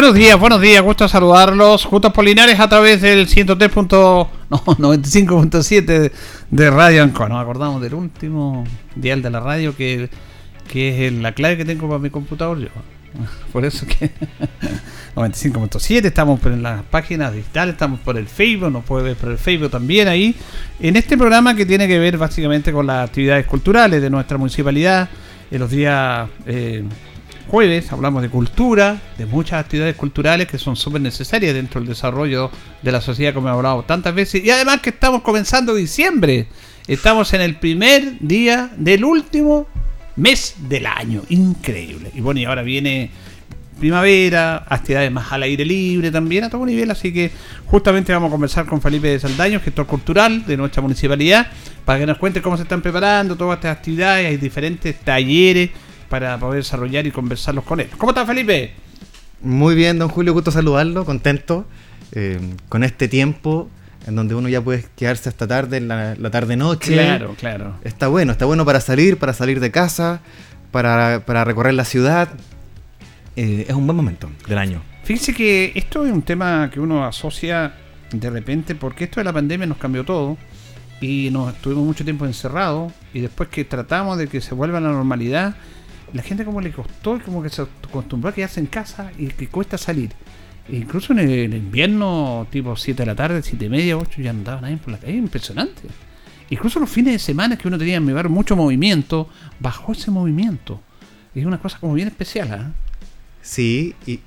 Buenos días, buenos días, gusto saludarlos. Juntos Polinares a través del 103. No, 95.7 de Radio Anco. Nos acordamos del último dial de la radio que, que es la clave que tengo para mi computador. Yo. Por eso que 95.7, estamos en las páginas digitales, estamos por el Facebook, nos puede ver por el Facebook también ahí. En este programa que tiene que ver básicamente con las actividades culturales de nuestra municipalidad, en los días eh, jueves hablamos de cultura, de muchas actividades culturales que son súper necesarias dentro del desarrollo de la sociedad, como he hablado tantas veces. Y además que estamos comenzando diciembre. Estamos en el primer día del último mes del año. Increíble. Y bueno, y ahora viene primavera, actividades más al aire libre también a todo nivel, así que justamente vamos a conversar con Felipe de Saldaño, gestor cultural de nuestra municipalidad, para que nos cuente cómo se están preparando todas estas actividades, hay diferentes talleres para poder desarrollar y conversarlos con él. ¿Cómo está Felipe? Muy bien, don Julio, gusto saludarlo, contento eh, con este tiempo en donde uno ya puede quedarse hasta tarde, en la, tarde-noche. Claro, claro. Está bueno, está bueno para salir, para salir de casa, para, recorrer la ciudad. Eh, es un buen momento del año. Fíjese que esto es un tema que uno asocia de repente, porque esto de la pandemia nos cambió todo y nos estuvimos mucho tiempo encerrados y después que tratamos de que se vuelva a la normalidad, la gente como le costó, como que se acostumbró a quedarse en casa y que cuesta salir. Incluso en el, invierno, tipo 7 de la tarde, 7 y media, 8, ya no andaba nadie por la calle, impresionante. Incluso los fines de semana que uno tenía en mi bar mucho movimiento, bajó ese movimiento. Es una cosa como bien especial, ¿eh? Sí, y,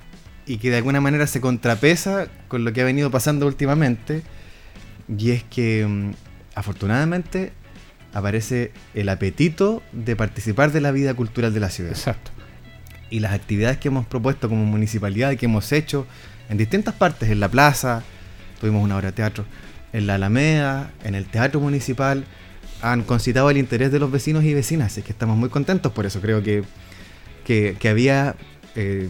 y que de alguna manera se contrapesa con lo que ha venido pasando últimamente. Y es que, mm, afortunadamente, aparece el apetito de participar de la vida cultural de la ciudad. Exacto. Y las actividades que hemos propuesto como municipalidad y que hemos hecho en distintas partes, en la plaza, tuvimos una hora de teatro, en la Alameda, en el Teatro Municipal, han concitado el interés de los vecinos y vecinas, así que estamos muy contentos por eso. Creo que, que, había eh,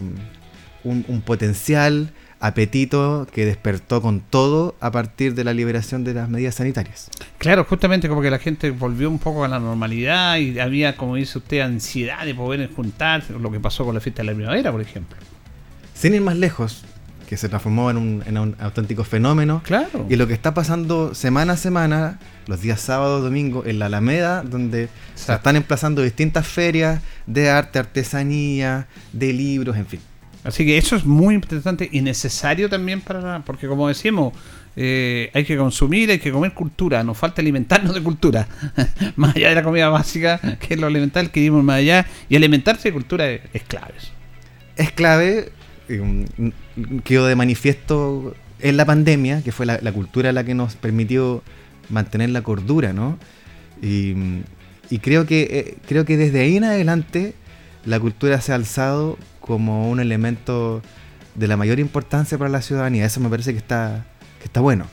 un, un potencial apetito que despertó con todo a partir de la liberación de las medidas sanitarias. Claro, justamente como que la gente volvió un poco a la normalidad y había, como dice usted, ansiedad de poder juntarse, lo que pasó con la fiesta de la primavera, por ejemplo. Sin ir más lejos, que se transformó en un, auténtico fenómeno. Claro. Y lo que está pasando semana a semana, los días sábado, domingo, en la Alameda, donde se están emplazando distintas ferias de arte, artesanía, de libros, en fin. Así que eso es muy interesante y necesario también para, porque como decimos, eh, hay que consumir, hay que comer cultura, nos falta alimentarnos de cultura, más allá de la comida básica, que es lo elemental que vivimos más allá, y alimentarse de cultura es, clave. Es clave, quedó de manifiesto en la pandemia, que fue la, cultura la que nos permitió mantener la cordura, ¿no? Y, creo que eh, creo que desde ahí en adelante la cultura se ha alzado como un elemento de la mayor importancia para la ciudadanía. Eso me parece que está, que está bueno.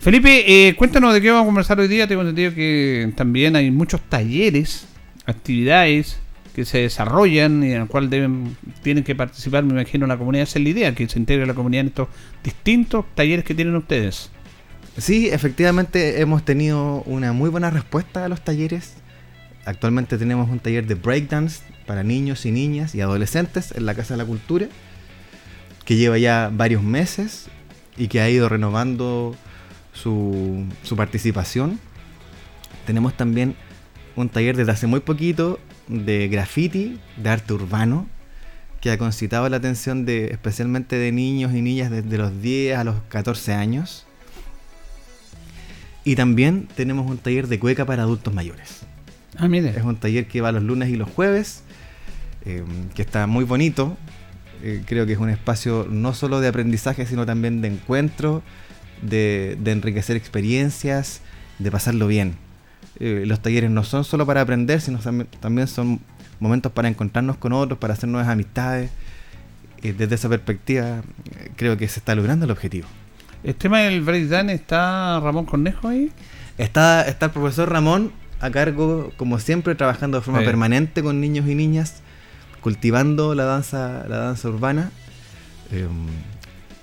Felipe, eh, cuéntanos de qué vamos a conversar hoy día. Tengo entendido que también hay muchos talleres, actividades que se desarrollan y en el cual deben, tienen que participar, me imagino, la comunidad. Esa es la idea, que se integre la comunidad en estos distintos talleres que tienen ustedes. Sí, efectivamente hemos tenido una muy buena respuesta a los talleres. Actualmente tenemos un taller de breakdance para niños y niñas y adolescentes en la Casa de la Cultura, que lleva ya varios meses y que ha ido renovando su, su participación. Tenemos también un taller desde hace muy poquito de graffiti, de arte urbano, que ha concitado la atención de especialmente de niños y niñas desde los 10 a los 14 años. Y también tenemos un taller de cueca para adultos mayores. Ah, mire. Es un taller que va los lunes y los jueves, eh, que está muy bonito. Eh, creo que es un espacio no solo de aprendizaje, sino también de encuentro, de, de enriquecer experiencias, de pasarlo bien. Eh, los talleres no son solo para aprender, sino también, son momentos para encontrarnos con otros, para hacer nuevas amistades. Eh, desde esa perspectiva, eh, creo que se está logrando el objetivo. El tema del breakdance está Ramón Cornejo ahí. Está, está el profesor Ramón a cargo, como siempre, trabajando de forma Sí. permanente con niños y niñas, cultivando la danza, la danza urbana, eh,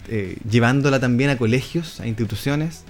eh, llevándola también a colegios, a instituciones.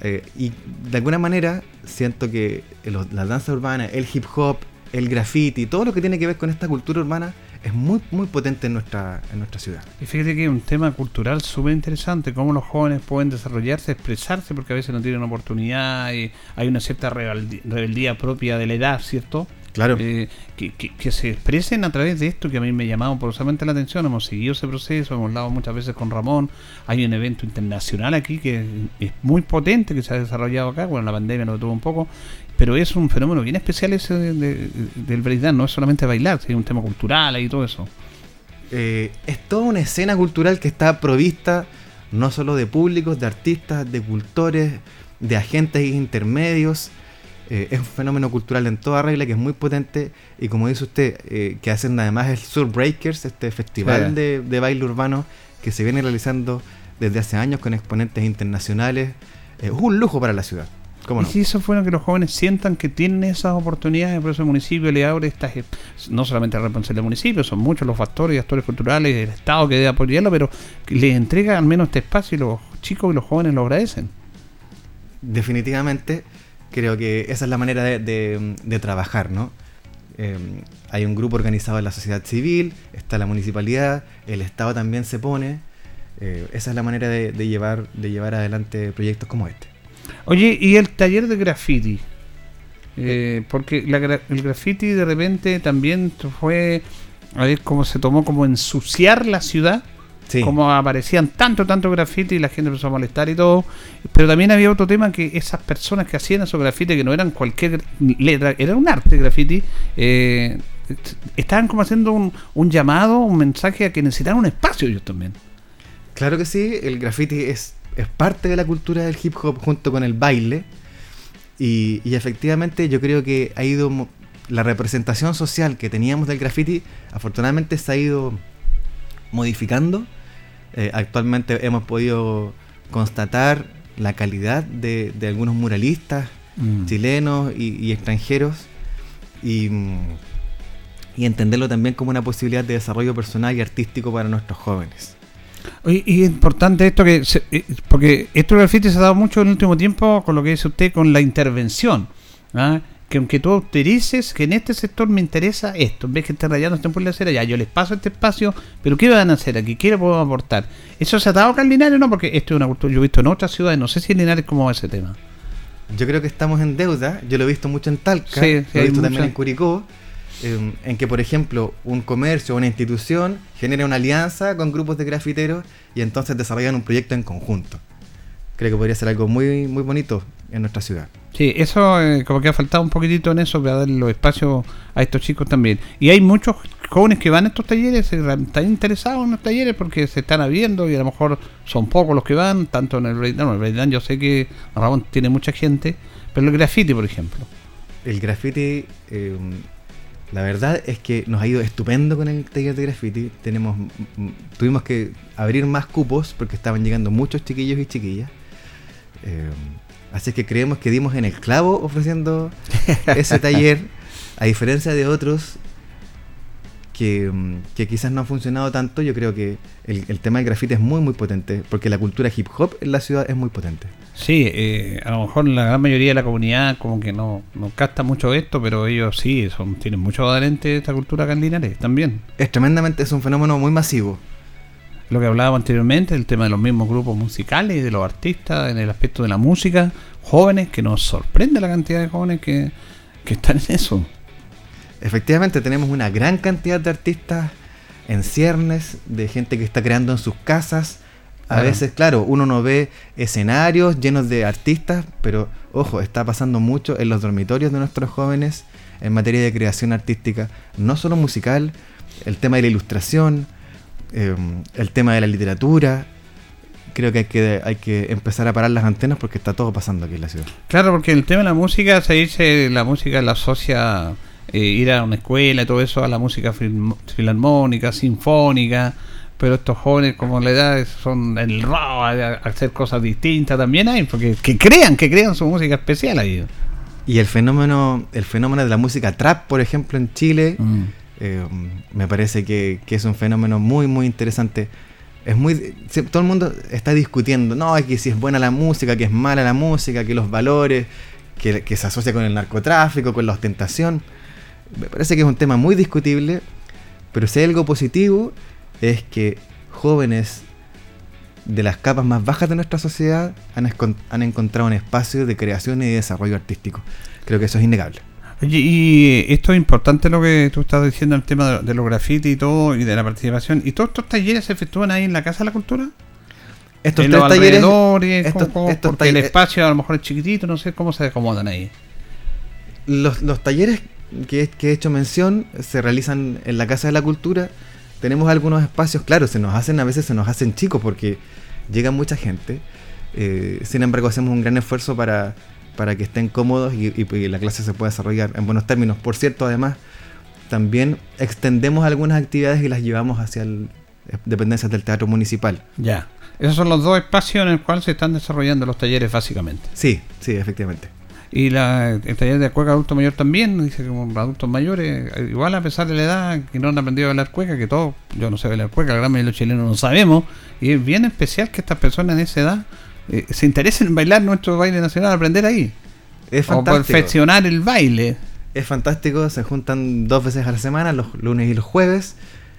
Eh, y de alguna manera siento que la danza urbana, el hip hop, el graffiti, todo lo que tiene que ver con esta cultura urbana es muy, muy potente en nuestra, en nuestra ciudad. Y fíjate que es un tema cultural súper interesante, cómo los jóvenes pueden desarrollarse, expresarse, porque a veces no tienen oportunidad y hay una cierta rebeldía propia de la edad, ¿cierto? Claro. Eh, que, que- que se expresen a través de esto que a mí me ha llamado poderosamente la atención. Hemos seguido ese proceso, hemos hablado muchas veces con Ramón. Hay un evento internacional aquí que es muy potente, que se ha desarrollado acá. Bueno, la pandemia lo tuvo un poco, pero es un fenómeno bien especial ese de- de- del breakdance. No es solamente bailar, sino un tema cultural y todo eso. Eh, es toda una escena cultural que está provista no solo de públicos, de artistas, de cultores, de agentes intermedios. Eh, es un fenómeno cultural en toda regla que es muy potente y como dice usted, eh, que hacen además el Sur Breakers, este festival de, de baile urbano que se viene realizando desde hace años con exponentes internacionales. Eh, es un lujo para la ciudad. ¿Cómo Y no? si eso fuera que los jóvenes sientan que tienen esas oportunidades, por eso el municipio le abre estas, no solamente la responsabilidad del municipio, son muchos los factores y actores culturales del Estado que debe apoyarlo, pero les entrega al menos este espacio y los chicos y los jóvenes lo agradecen. definitivamente creo que esa es la manera de, de- trabajar, ¿no? Eh, hay un grupo organizado en la sociedad civil, está la municipalidad, el Estado también se pone. eh, esa es la manera de, llevar, de llevar adelante proyectos como este. Oye, y el taller de graffiti. Eh, porque la el graffiti de repente también fue, a ver cómo se tomó como ensuciar la ciudad. Sí, como aparecían tanto, tanto graffiti y la gente empezó a molestar y todo. Pero también había otro tema que esas personas que hacían esos graffiti, que no eran cualquier letra, era un arte graffiti, eh, estaban como haciendo un, un llamado, un mensaje a que necesitaban un espacio ellos también. claro que sí, el graffiti es, es parte de la cultura del hip hop junto con el baile. Y, y efectivamente yo creo que ha ido la representación social que teníamos del graffiti, afortunadamente se ha ido modificando. Eh, actualmente hemos podido constatar la calidad de, de algunos muralistas chilenos y, y extranjeros y, mm, y entenderlo también como una posibilidad de desarrollo personal y artístico para nuestros jóvenes. Oye, Y es importante esto que, se- eh, porque esto del graffiti se ha dado mucho en el último tiempo con lo que dice usted, con la intervención. ¿ah? Que aunque tú autorices que en este sector me interesa esto, en vez que estén rayando este de acera, ya yo les paso este espacio, pero ¿qué van a hacer aquí? ¿Qué le puedo aportar? ¿Eso se ha dado acá en Linares o no? Porque esto es una cultura, yo he visto en otras ciudades, no sé si en Linares cómo va ese tema. Yo creo que estamos en deuda, yo lo he visto mucho en Talca, Sí, sí, lo he visto también mucha- en Curicó, eh, en que por ejemplo un comercio o una institución genera una alianza con grupos de grafiteros y entonces desarrollan un proyecto en conjunto. Creo que podría ser algo muy, muy bonito en nuestra ciudad. Sí, eso eh, como que ha faltado un poquitito en eso para dar los espacios a estos chicos también. Y hay muchos jóvenes que van a estos talleres, están interesados en los talleres porque se están abriendo y a lo mejor son pocos los que van, tanto en el breakdance, no, el breakdance yo sé que Ramón tiene mucha gente, pero el graffiti, por ejemplo. El graffiti, eh, la verdad es que nos ha ido estupendo con el taller de graffiti. Tenemos, tuvimos que abrir más cupos porque estaban llegando muchos chiquillos y chiquillas. Eh, así que creemos que dimos en el clavo ofreciendo ese taller, a diferencia de otros que, mm, que quizás no ha funcionado tanto, yo creo que el, el tema del grafite es muy muy potente, porque la cultura hip hop en la ciudad es muy potente. Sí, eh, a lo mejor la gran mayoría de la comunidad como que no, no capta mucho esto, pero ellos sí, son tienen mucho adherente de esta cultura Linares también. Es tremendamente, es un fenómeno muy masivo. Lo que hablábamos anteriormente, el tema de los mismos grupos musicales y de los artistas en el aspecto de la música, jóvenes, que nos sorprende la cantidad de jóvenes que, que están en eso. Efectivamente, tenemos una gran cantidad de artistas en ciernes, de gente que está creando en sus casas. A Claro. veces, claro, uno no ve escenarios llenos de artistas, pero ojo, está pasando mucho en los dormitorios de nuestros jóvenes en materia de creación artística, no solo musical, el tema de la ilustración, eh, el tema de la literatura. Creo que hay, que hay que empezar a parar las antenas porque está todo pasando aquí en la ciudad. Claro, porque el tema de la música, se dice, la música la asocia eh, ir a una escuela y todo eso a la música film- filarmónica, sinfónica, pero estos jóvenes como la edad son el rock, a, a hacer cosas distintas también hay, porque que crean, que crean su música especial ahí. Y el fenómeno, el fenómeno de la música trap, por ejemplo, en Chile, Mm. Eh, me parece que, es un fenómeno muy, muy interesante. Es muy, todo el mundo está discutiendo, no, que si es buena la música, que es mala la música, que los valores, que, se asocia con el narcotráfico, con la ostentación. Me parece que es un tema muy discutible, pero si hay algo positivo es que jóvenes de las capas más bajas de nuestra sociedad han, han encontrado un espacio de creación y de desarrollo artístico. Creo que eso es innegable. Oye, y esto es importante lo que tú estás diciendo, el tema de, de los grafitis y todo, y de la participación. ¿Y todos estos talleres se efectúan ahí en la Casa de la Cultura? Estos en tres los talleres, estos- estos porque el talle- espacio a lo mejor es chiquitito, no sé cómo se acomodan ahí. los, los talleres que, que he hecho mención se realizan en la Casa de la Cultura. Tenemos algunos espacios, claro, se nos hacen, a veces se nos hacen chicos porque llega mucha gente. Eh, sin embargo, hacemos un gran esfuerzo para, para que estén cómodos y, y- y la clase se pueda desarrollar en buenos términos. Por cierto, además, también extendemos algunas actividades y las llevamos hacia el, dependencias del Teatro Municipal. Ya. Esos son los dos espacios en los cuales se están desarrollando los talleres básicamente. Sí, sí, efectivamente. Y la, el taller de cueca adulto mayor también, dice que como adultos mayores, eh, igual a pesar de la edad, que no han aprendido a bailar cueca, que todos, yo no sé bailar cueca, la gran mayoría de los chilenos no sabemos, y es bien especial que estas personas en esa edad eh, se interesen en bailar nuestro baile nacional, aprender ahí. Es o fantástico. perfeccionar el baile. Es fantástico, se juntan dos veces a la semana, los lunes y los jueves,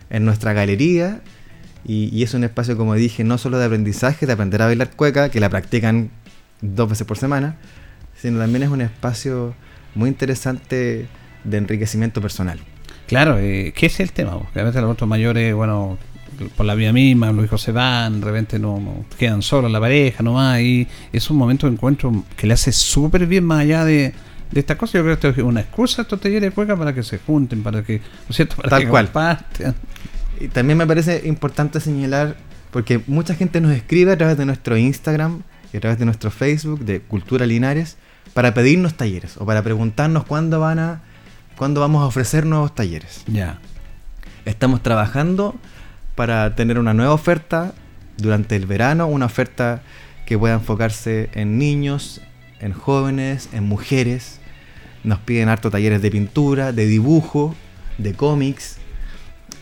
en nuestra galería. Y, y es un espacio, como dije, no solo de aprendizaje, de aprender a bailar cueca, que la practican dos veces por semana, sino también es un espacio muy interesante de enriquecimiento personal. Claro, eh, ¿qué es el tema? Porque a veces los adultos mayores, bueno, por la vida misma, los hijos se van, de repente no, no- quedan solos la pareja nomás, y es un momento de encuentro que le hace súper bien más allá de, de esta cosa. Yo creo que esto es una excusa, estos talleres de cueca, para que se junten, para que, ¿no es cierto? Para Tal que cual. compartan. Y también me parece importante señalar, porque mucha gente nos escribe a través de nuestro Instagram y a través de nuestro Facebook de Cultura Linares para pedirnos talleres o para preguntarnos cuándo van a cuándo vamos a ofrecer nuevos talleres. Ya. Estamos trabajando para tener una nueva oferta durante el verano, una oferta que pueda enfocarse en niños, en jóvenes, en mujeres. Nos piden harto talleres de pintura, de dibujo, de cómics.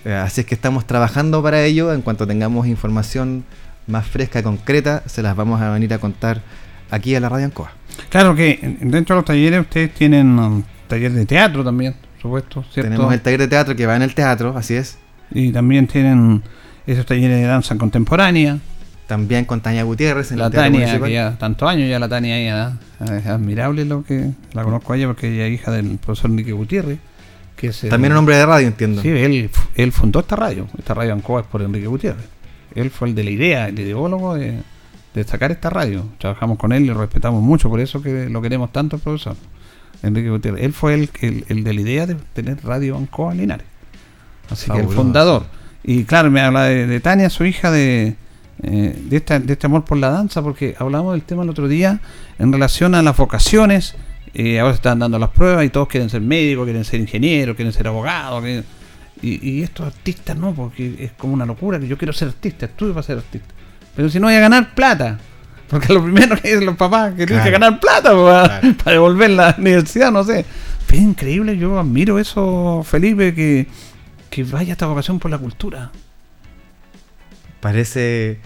Eh, así es que estamos trabajando para ello. En cuanto tengamos información más fresca, concreta, se las vamos a venir a contar aquí a la Radio Ancoa. Claro que en- dentro de los talleres ustedes tienen um, taller de teatro también, por supuesto, ¿cierto? Tenemos el taller de teatro que va en el teatro, así es. Y también tienen esos talleres de danza contemporánea. También con Tania Gutiérrez en La el Tania, que ya tantos años ya la Tania ahí, es admirable lo que la conozco a ella porque ella es hija del profesor Enrique Gutiérrez, que es También un hombre de radio, entiendo. Sí, él, fu- él fundó esta radio, esta radio Ancoa es por Enrique Gutiérrez. Él fue el de la idea, el ideólogo de, de sacar esta radio. Trabajamos con él y lo respetamos mucho, por eso que lo queremos tanto, profesor. Enrique Gutiérrez. Él fue el, el, el de la idea de tener radio Ancoa Linares. Así que el fundador. Y claro, me habla de, de Tania, su hija, de, eh, de, esta, de este amor por la danza, porque hablamos del tema el otro día en relación a las vocaciones. Eh, ahora se están dando las pruebas y todos quieren ser médicos, quieren ser ingenieros, quieren ser abogados. quieren- Y, y estos artistas no, porque es como una locura que yo quiero ser artista, estudio para ser artista. Pero si no voy a ganar plata. Porque lo primero que dicen los papás que tienen que Claro. ganar plata para, Claro. para devolver la universidad, no sé. Pero es increíble, yo admiro eso, Felipe, que que vaya esta vocación por la cultura. Parece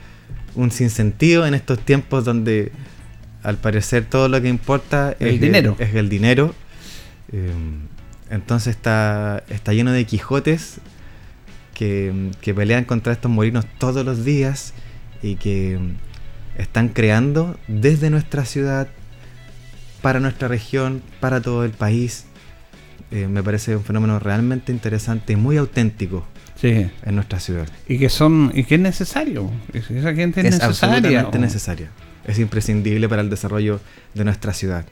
un sinsentido en estos tiempos donde al parecer todo lo que importa El es dinero. es el dinero. Eh, entonces está, está lleno de Quijotes que, que pelean contra estos molinos todos los días y que están creando desde nuestra ciudad, para nuestra región, para todo el país. Eh, me parece un fenómeno realmente interesante y muy auténtico Sí. en nuestra ciudad. Y que son, y que es necesario. Es- Esa gente es, es necesaria. absolutamente o- necesaria. Es imprescindible para el desarrollo de nuestra ciudad.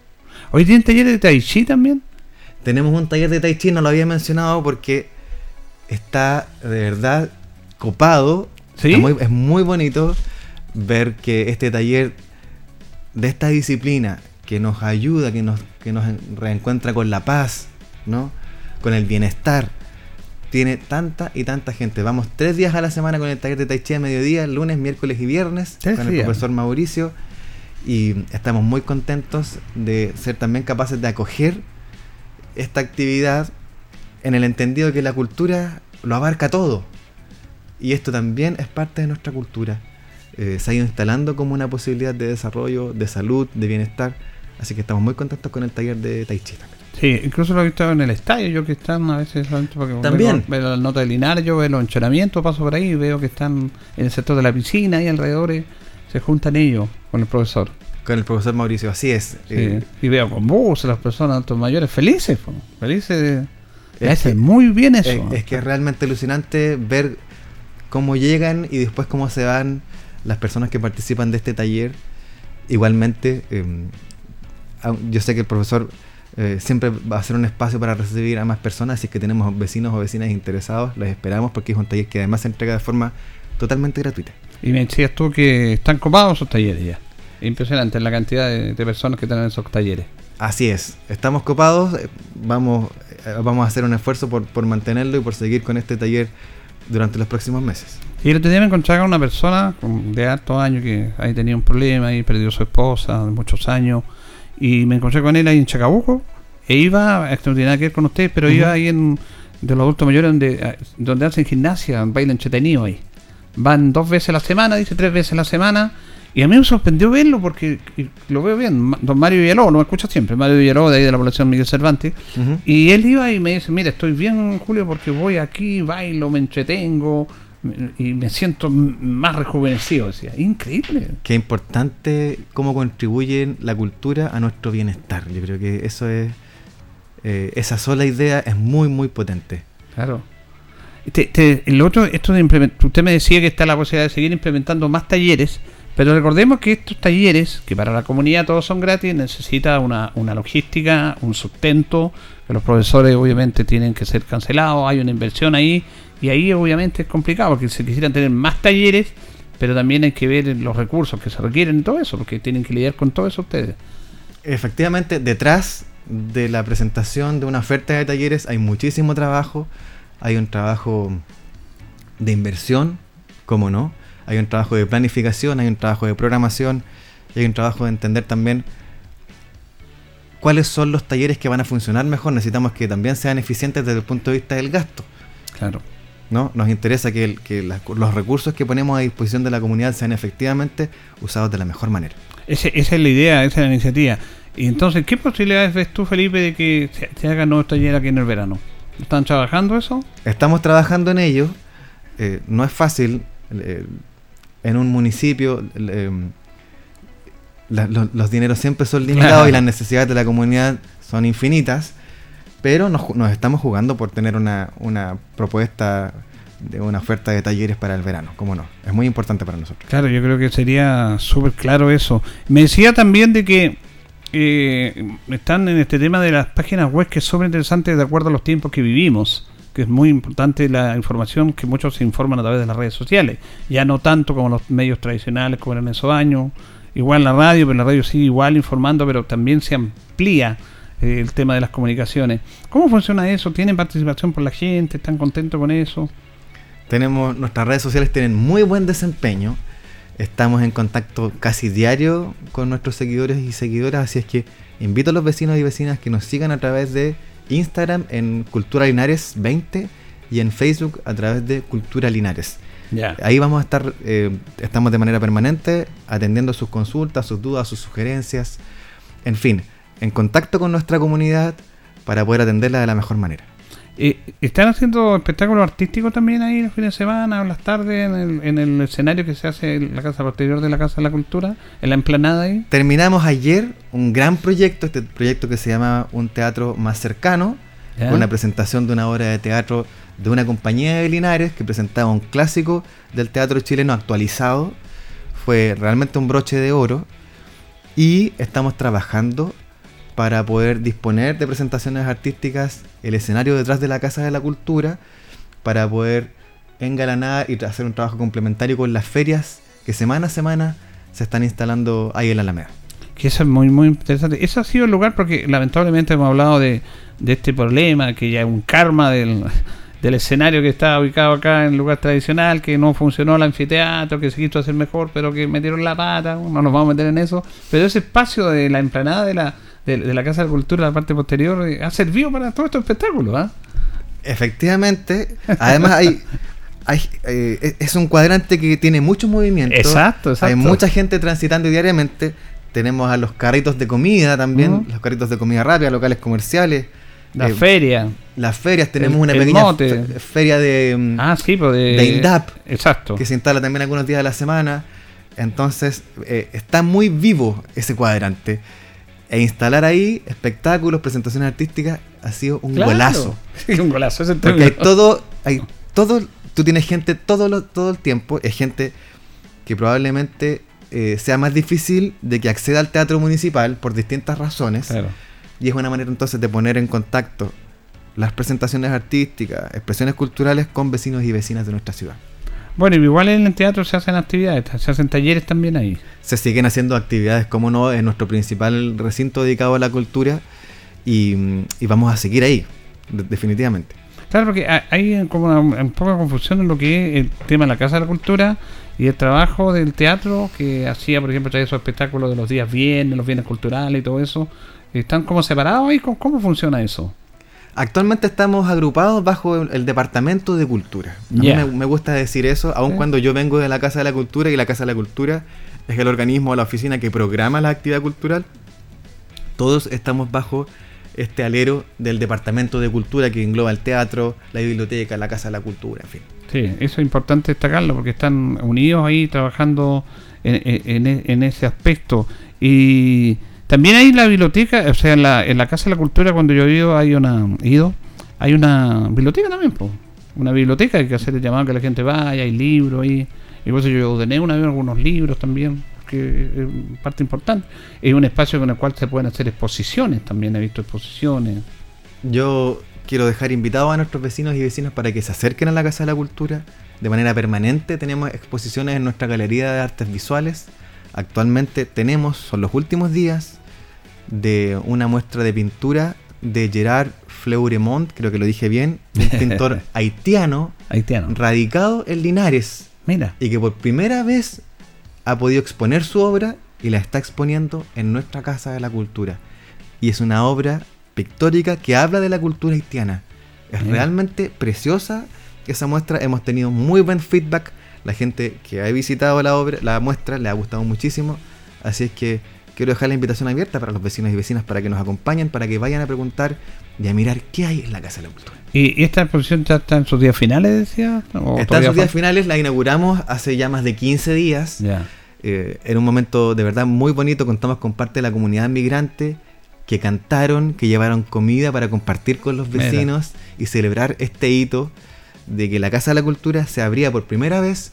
Hoy tienen talleres de Tai Chi también. Tenemos un taller de Tai Chi, no lo había mencionado porque está de verdad copado. ¿Sí? Está muy- es muy bonito ver que este taller de esta disciplina que nos ayuda, que nos, que nos en- reencuentra con la paz, ¿no? Con el bienestar. Tiene tanta y tanta gente. Vamos tres días a la semana con el taller de Tai Chi a mediodía, lunes, miércoles y viernes, con el días. profesor Mauricio. Y estamos muy contentos de ser también capaces de acoger esta actividad en el entendido que la cultura lo abarca todo. Y esto también es parte de nuestra cultura. Eh, se ha ido instalando como una posibilidad de desarrollo, de salud, de bienestar. Así que estamos muy contentos con el taller de Tai Chi también. Sí, incluso lo he visto en el estadio, yo que están a veces porque También. Veo, veo la nota de Linares, yo veo los entrenamientos, paso por ahí veo que están en el sector de la piscina y alrededor se juntan ellos con el profesor. Con el profesor Mauricio, así es. Sí, Eh, y veo con buses las personas adultos mayores felices, felices Es que- muy bien eso. es, es que es realmente alucinante ver cómo llegan y después cómo se van las personas que participan de este taller. Igualmente, eh, au- yo sé que el profesor eh, siempre va a ser un espacio para recibir a más personas, así que tenemos vecinos o vecinas interesados, les esperamos porque es un taller que además se entrega de forma totalmente gratuita. Y me decías tú que están copados esos talleres ya. Impresionante la cantidad de, de personas que están en esos talleres. Así es, estamos copados, eh, vamos, eh, vamos a hacer un esfuerzo por, por mantenerlo y por seguir con este taller durante los próximos meses. Y el otro día me encontraba una persona de altos años que ahí tenía un problema y perdió a su esposa de muchos años. Y me encontré con él ahí en Chacabuco. E iba, esto no tiene nada que ver con ustedes, pero iba ahí en de los adultos mayores donde, eh, donde hacen gimnasia, baile entretenido ahí. Van dos veces a la semana, dice tres veces a la semana. Y a mí me sorprendió verlo porque lo veo bien. Don Mario Villalobos, lo escucha siempre. Mario Villalobos de ahí de la población Miguel Cervantes. Y él iba y me dice, mira, estoy bien, Julio, porque voy aquí, bailo, me entretengo y me siento más rejuvenecido. Decía, increíble. Qué importante cómo contribuye la cultura a nuestro bienestar. Yo creo que eso es. eh, esa sola idea es muy, muy potente. Claro. Te- te- el otro, esto de usted me decía que está la posibilidad de seguir implementando más talleres, pero recordemos que estos talleres, que para la comunidad todos son gratis, necesita una, una logística, un sustento, que los profesores obviamente tienen que ser cancelados, hay una inversión ahí, y ahí obviamente es complicado, porque se quisieran tener más talleres, pero también hay que ver los recursos que se requieren y todo eso, porque tienen que lidiar con todo eso ustedes. Efectivamente, detrás de la presentación de una oferta de talleres hay muchísimo trabajo. Hay un trabajo de inversión, como no. Hay un trabajo de planificación, hay un trabajo de programación y hay un trabajo de entender también cuáles son los talleres que van a funcionar mejor. Necesitamos que también sean eficientes desde el punto de vista del gasto. Claro. ¿No? Nos interesa que, el- que los recursos que ponemos a disposición de la comunidad sean efectivamente usados de la mejor manera. Ese- esa es la idea, esa es la iniciativa. Y entonces, ¿qué posibilidades ves tú, Felipe, de que se, se hagan nuevos talleres aquí en el verano? ¿Están trabajando eso? Estamos trabajando en ello. eh, no es fácil. eh, en un municipio eh, la- lo- los dineros siempre son limitados Claro. y las necesidades de la comunidad son infinitas. Pero nos, nos estamos jugando por tener una, una propuesta de una oferta de talleres para el verano. ¿Cómo no? Es muy importante para nosotros. Claro, yo creo que sería súper claro eso. Me decía también de que eh, están en este tema de las páginas web que es súper interesante de acuerdo a los tiempos que vivimos, que es muy importante la información que muchos se informan a través de las redes sociales, ya no tanto como los medios tradicionales como eran esos años, igual la radio, pero la radio sigue igual informando, pero también se amplía el tema de las comunicaciones. ¿Cómo funciona eso? ¿Tienen participación por la gente? ¿Están contentos con eso? Tenemos, nuestras redes sociales tienen muy buen desempeño. Estamos en contacto casi diario con nuestros seguidores y seguidoras, así es que invito a los vecinos y vecinas que nos sigan a través de Instagram en Cultura Linares 20 y en Facebook a través de Cultura Linares. Ya. Ahí vamos a estar, eh, estamos de manera permanente atendiendo sus consultas, sus dudas, sus sugerencias, en fin, en contacto con nuestra comunidad para poder atenderla de la mejor manera. ¿Están haciendo espectáculos artísticos también ahí los fines de semana o las tardes en el, en el escenario que se hace en la casa posterior de la Casa de la Cultura, en la emplanada ahí? Terminamos ayer un gran proyecto, este proyecto que se llama Un Teatro Más Cercano, Ya. con una presentación de una obra de teatro de una compañía de Linares que presentaba un clásico del teatro chileno actualizado. Fue realmente un broche de oro y estamos trabajando para poder disponer de presentaciones artísticas, el escenario detrás de la Casa de la Cultura, para poder engalanar y hacer un trabajo complementario con las ferias que semana a semana se están instalando ahí en la Alameda. Que eso es muy, muy interesante. Ese ha sido el lugar porque lamentablemente hemos hablado de, este problema, que ya es un karma del, del escenario que está ubicado acá en el lugar tradicional, que no funcionó el anfiteatro, que se quiso hacer mejor, pero que metieron la pata, no nos vamos a meter en eso. Pero ese espacio de la emplanada de la, de, de la Casa de la Cultura, la parte posterior, eh, ha servido para todos estos espectáculos. ¿ah? Efectivamente, además hay, hay eh, es un cuadrante que tiene mucho movimiento. Exacto, exacto. Hay mucha gente transitando diariamente. Tenemos a los carritos de comida también, los carritos de comida rápida, locales comerciales. La eh, feria. Las ferias, tenemos El- una el pequeña mote. feria de, mm, Ah, sí, pues de, de INDAP, Exacto. que se instala también algunos días de la semana. Entonces, eh, está muy vivo ese cuadrante. E instalar ahí espectáculos, presentaciones artísticas, ha sido un Claro. golazo. Sí, un golazo. ese Porque hay todo, hay todo, tú tienes gente todo, lo- todo el tiempo, es gente que probablemente eh, sea más difícil de que acceda al teatro municipal por distintas razones. Claro. Y es una manera entonces de poner en contacto las presentaciones artísticas, expresiones culturales con vecinos y vecinas de nuestra ciudad. Bueno, y igual en el teatro se hacen actividades, se hacen talleres también ahí. Se siguen haciendo actividades, como no, en nuestro principal recinto dedicado a la cultura y, y vamos a seguir ahí, de- definitivamente. Claro, porque ha- hay como una, un poco de confusión en lo que es el tema de la Casa de la Cultura y el trabajo del teatro que hacía, por ejemplo, traer esos espectáculos de los días viernes, los bienes culturales y todo eso. ¿Están como separados ahí? ¿Cómo, cómo funciona eso? Actualmente estamos agrupados bajo el, el Departamento de Cultura. A mí me, me gusta decir eso, aun Sí. cuando yo vengo de la Casa de la Cultura y la Casa de la Cultura es el organismo o la oficina que programa la actividad cultural. Todos estamos bajo este alero del Departamento de Cultura que engloba el teatro, la biblioteca, la Casa de la Cultura, en fin. Sí, eso es importante destacarlo porque están unidos ahí trabajando en, en- en- en ese aspecto. Y también hay la biblioteca, o sea, en la, en la Casa de la Cultura, cuando yo he ido, hay una, ido, hay una biblioteca también, po. una biblioteca, hay que hacer el llamado que la gente vaya, hay libros ahí. Y por yo ordené una vez algunos libros también, que es parte importante. Es un espacio con el cual se pueden hacer exposiciones, también he visto exposiciones. Yo quiero dejar invitados a nuestros vecinos y vecinas para que se acerquen a la Casa de la Cultura de manera permanente. Tenemos exposiciones en nuestra Galería de Artes Visuales. Actualmente tenemos, son los últimos días, de una muestra de pintura de Gerard Fleuremont, creo que lo dije bien, un pintor haitiano Haitiano. radicado en Linares Mira, y que por primera vez ha podido exponer su obra y la está exponiendo en nuestra Casa de la Cultura. Y es una obra pictórica que habla de la cultura haitiana. Es realmente preciosa esa muestra. Hemos tenido muy buen feedback. La gente que ha visitado la obra, la muestra, le ha gustado muchísimo. Así es que quiero dejar la invitación abierta para los vecinos y vecinas para que nos acompañen, para que vayan a preguntar y a mirar qué hay en la Casa de la Cultura. ¿y esta exposición ya está en sus días finales, decía? ¿O Está en sus días finales, la inauguramos hace ya más de 15 días. Ya. Eh, era un momento de verdad muy bonito. Contamos con parte de la comunidad migrante que cantaron, que llevaron comida para compartir con los Mira. vecinos y celebrar este hito de que la Casa de la Cultura se abría por primera vez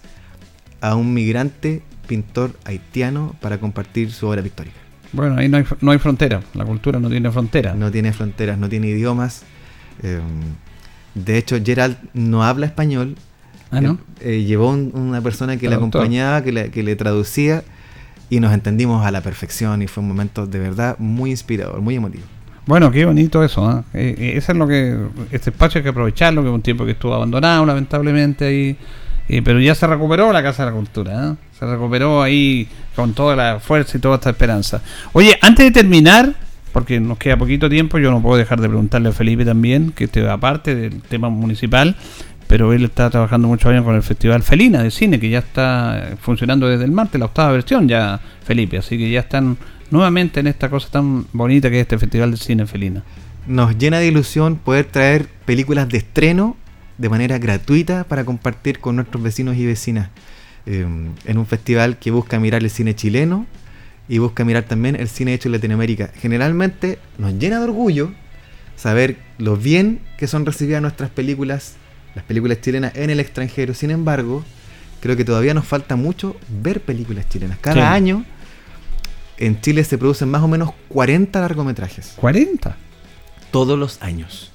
a un migrante pintor haitiano para compartir su obra pictórica. Bueno, ahí no hay, no hay frontera. La cultura no tiene frontera. No tiene fronteras, no tiene idiomas. Eh, de hecho, Gerald no habla español. Ah, ¿no? Eh, eh, llevó un- una persona que le Traductor. acompañaba, que le, que le traducía y nos entendimos a la perfección y fue un momento de verdad muy inspirador, muy emotivo. Bueno, qué bonito eso. ¿ah? Eh, eh, eso es lo que. Este espacio hay que aprovecharlo, que es un tiempo que estuvo abandonado, lamentablemente, ahí. Eh, pero ya se recuperó la Casa de la Cultura. ¿ah? Se recuperó ahí con toda la fuerza y toda esta esperanza. Oye, antes de terminar, porque nos queda poquito tiempo, yo no puedo dejar de preguntarle a Felipe también, que esté aparte del tema municipal, pero él está trabajando muchos años con el Festival Felina de Cine, que ya está funcionando desde el martes, la octava versión ya, Felipe, así que ya están nuevamente en esta cosa tan bonita que es este Festival de Cine Felina. Nos llena de ilusión poder traer películas de estreno de manera gratuita para compartir con nuestros vecinos y vecinas. Eh, en un festival que busca mirar el cine chileno y busca mirar también el cine hecho en Latinoamérica. Generalmente nos llena de orgullo saber lo bien que son recibidas nuestras películas, las películas chilenas en el extranjero. Sin embargo, creo que todavía nos falta mucho ver películas chilenas. Cada año en Chile se producen más o menos 40 largometrajes. 40. Todos los años.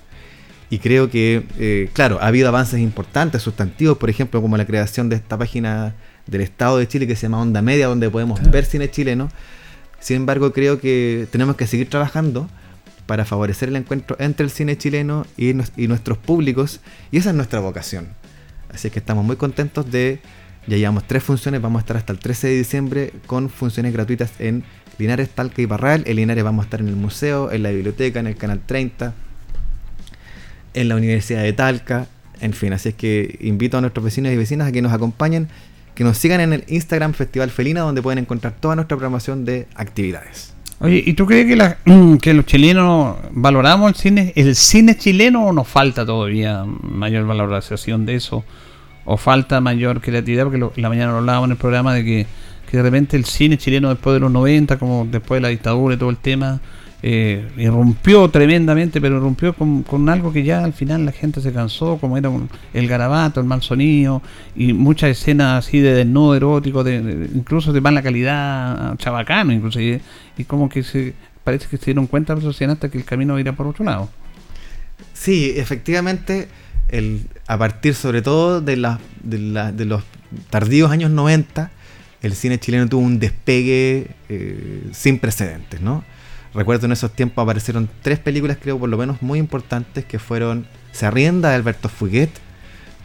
Y creo que, eh, claro, ha habido avances importantes, sustantivos, por ejemplo, como la creación de esta página del Estado de Chile que se llama Onda Media, donde podemos Claro. ver cine chileno. Sin embargo, creo que tenemos que seguir trabajando para favorecer el encuentro entre el cine chileno y nuestros públicos, y esa es nuestra vocación. Así que estamos muy contentos de, ya llevamos tres funciones, vamos a estar hasta el 13 de diciembre con funciones gratuitas en Linares, Talca y Barral. En Linares vamos a estar en el museo, en la biblioteca, en el Canal 30, en la Universidad de Talca, en fin, así es que invito a nuestros vecinos y vecinas a que nos acompañen, que nos sigan en el Instagram Festival Felina, donde pueden encontrar toda nuestra programación de actividades. Oye, ¿y tú crees que, la- que los chilenos valoramos el cine, el cine chileno o nos falta todavía mayor valorización de eso? ¿O falta mayor creatividad? Porque lo- la mañana lo hablábamos en el programa de que, que de repente el cine chileno después de los 90, como después de la dictadura y todo el tema, eh, irrumpió tremendamente, pero irrumpió con, algo que ya al final la gente se cansó, como era un- el garabato, el mal sonido, y muchas escenas así de desnudo erótico, de, incluso de mala calidad, chabacano, incluso, y, como que se parece que se dieron cuenta los cineastas que el camino irá por otro lado. Sí, efectivamente, a partir sobre todo la- la- de los tardíos años 90, el cine chileno tuvo un despegue eh, sin precedentes, ¿no? Recuerdo en esos tiempos aparecieron tres películas, creo por lo menos muy importantes, que fueron Se arrienda de Alberto Fuguet,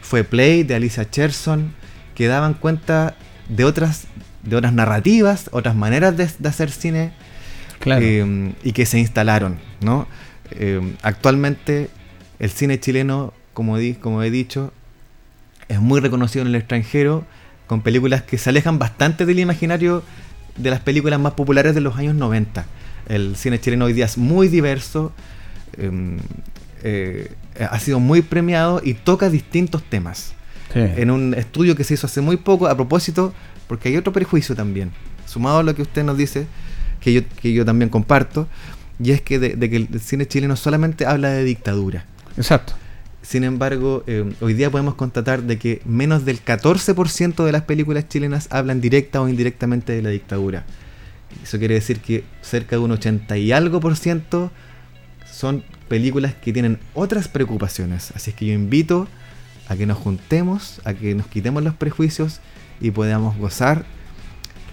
fue Play de Alicia Cherson, que daban cuenta de otras, de otras narrativas, otras maneras de, de hacer cine Claro. eh, y que se instalaron, ¿no? Eh, actualmente el cine chileno, como, di- como he dicho, es muy reconocido en el extranjero con películas que se alejan bastante del imaginario de las películas más populares de los años 90. El cine chileno hoy día es muy diverso, eh, eh, ha sido muy premiado y toca distintos temas Sí. en un estudio que se hizo hace muy poco a propósito, porque hay otro prejuicio también, sumado a lo que usted nos dice, que yo, que yo también comparto, y es que de, de que el cine chileno solamente habla de dictadura. Exacto. Sin embargo, eh, hoy día podemos constatar de que menos del 14% de las películas chilenas hablan directa o indirectamente de la dictadura. Eso quiere decir que cerca de un 80 y algo por ciento son películas que tienen otras preocupaciones. Así es que yo invito a que nos juntemos, a que nos quitemos los prejuicios y podamos gozar,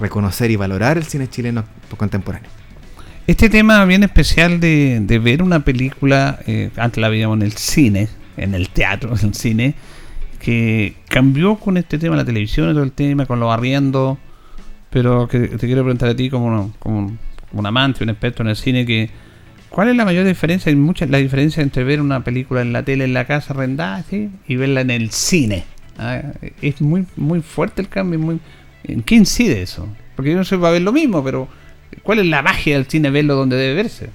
reconocer y valorar el cine chileno contemporáneo. Este tema bien especial de, de ver una película, eh, antes la veíamos en el cine, en el teatro, en el cine, que cambió con este tema, la televisión todo el tema, con los arriendos, pero que te quiero preguntar a ti como, como un amante, un experto en el cine, que ¿cuál es la mayor diferencia? Hay mucha la diferencia entre ver una película en la tele, en la casa arrendada, ¿sí? y verla en el cine. Ah, Es muy, muy fuerte el cambio. ¿en qué incide eso? Porque yo no sé, va a ver lo mismo, pero ¿cuál es la magia del cine verlo donde debe verse?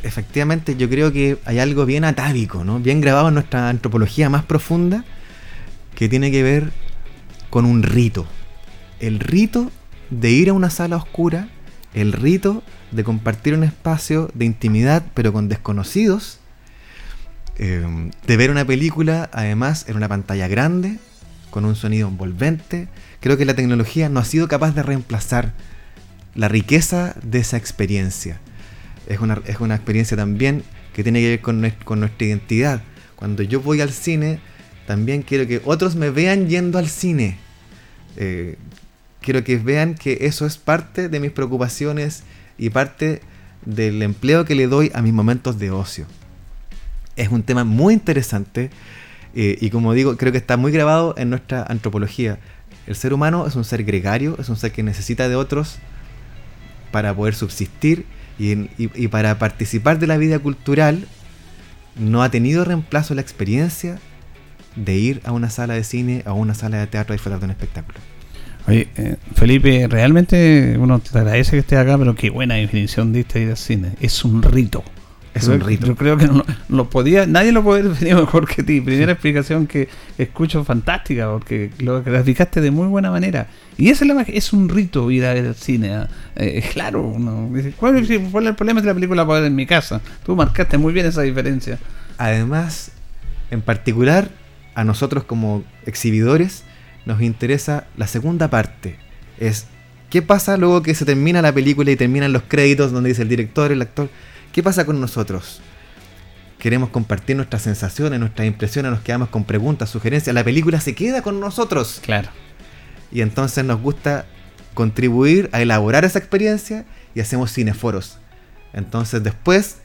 efectivamente yo creo que hay algo bien atávico, ¿no? bien grabado en nuestra antropología más profunda, que tiene que ver con un rito. El rito de ir a una sala oscura, el rito de compartir un espacio de intimidad pero con desconocidos, eh, de ver una película además en una pantalla grande, con un sonido envolvente. Creo que la tecnología no ha sido capaz de reemplazar la riqueza de esa experiencia es una, es una experiencia también que tiene que ver con, con nuestra identidad. Cuando yo voy al cine, también quiero que otros me vean yendo al cine. Eh, quiero que vean que eso es parte de mis preocupaciones y parte del empleo que le doy a mis momentos de ocio. Es un tema muy interesante eh, y como digo, creo que está muy grabado en nuestra antropología. El ser humano es un ser gregario, es un ser que necesita de otros para poder subsistir Y, y para participar de la vida cultural no ha tenido reemplazo la experiencia de ir a una sala de cine o a una sala de teatro a disfrutar de un espectáculo. Oye, eh, Felipe, realmente uno te agradece que estés acá, pero qué buena definición diste de ir al cine. Es un rito. Es Creo un rito. Yo creo que no, no lo podía, nadie lo puede definir mejor que ti. Primera explicación que escucho fantástica, porque lo graficaste de muy buena manera. Y esa es la magia, es un rito ir a ver al cine. ¿ah? Eh, claro, uno dice, ¿cuál, es el- cuál es el problema de la película para ver en mi casa? Tú marcaste muy bien esa diferencia. Además, en particular, a nosotros como exhibidores nos interesa la segunda parte. Es qué pasa luego que se termina la película y terminan los créditos donde dice el director, el actor. ¿Qué pasa con nosotros? Queremos compartir nuestras sensaciones, nuestras impresiones, nos quedamos con preguntas, sugerencias. La película se queda con nosotros. Claro. Y entonces nos gusta contribuir a elaborar esa experiencia y hacemos cineforos. Entonces después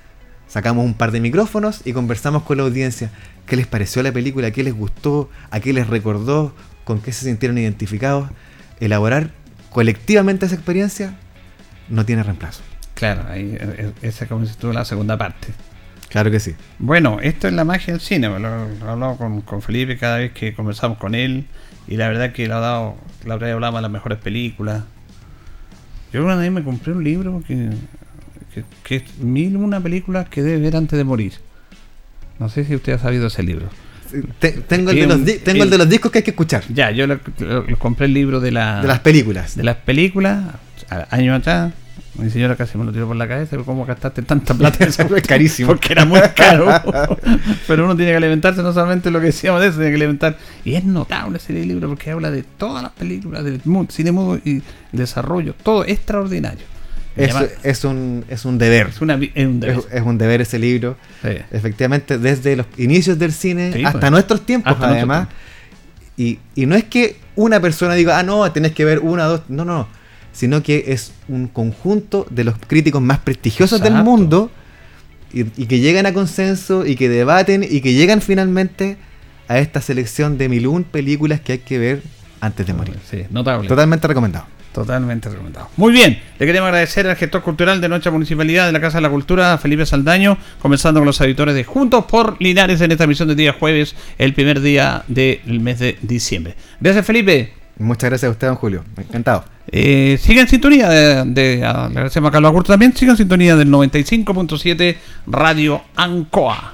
sacamos un par de micrófonos y conversamos con la audiencia. ¿Qué les pareció la película? ¿Qué les gustó? ¿A qué les recordó? ¿Con qué se sintieron identificados? Elaborar colectivamente esa experiencia no tiene reemplazo. Claro, ahí, eh, esa como tú, la segunda parte. Claro que sí. Bueno, esto es la magia del cine, lo, he hablado con, con Felipe cada vez que conversamos con él y la verdad que le ha dado, la verdad hablaba de las mejores películas. Yo una vez me compré un libro que, que, que es mil una películas que debe ver antes de morir. No sé si usted ha sabido ese libro. Te- tengo el de, los, di- tengo el de los discos que hay que escuchar. Ya, yo lo- lo- lo compré el libro de la De las películas. de las películas, años atrás. Mi señora casi me lo tiró por la cabeza, ¿cómo gastaste tanta plata eso? Es carísimo. Porque era muy caro. pero uno tiene que alimentarse no solamente lo que decíamos de eso, tiene que alimentar. Y es notable ese libro porque habla de todas las películas, del mu- cine mudo y desarrollo, todo extraordinario. Es, un, es un deber. es una vi- es un deber. Es, es un deber ese libro. Sí. Efectivamente, desde los inicios del cine Sí, hasta pues. nuestros tiempos, Hasta además. Y, y no es que una persona diga, ah, no, tenés que ver una, dos. No, no. Sino que es un conjunto de los críticos más prestigiosos del mundo y, y que llegan a consenso y que debaten y que llegan finalmente a esta selección de mil un películas que hay que ver antes de morir. Sí, notable. Totalmente recomendado. Totalmente recomendado. Muy bien, le queremos agradecer al gestor cultural de nuestra municipalidad de la Casa de la Cultura, Felipe Saldaño, comenzando con los auditores de Juntos por Linares en esta emisión de día jueves, el primer día del mes de diciembre. Gracias, Felipe. Muchas gracias a usted, don Julio. Encantado. Eh, siga en sintonía de, de- a- le agradecemos a Carlos Agurto también, siga en sintonía del 95.7 Radio Ancoa.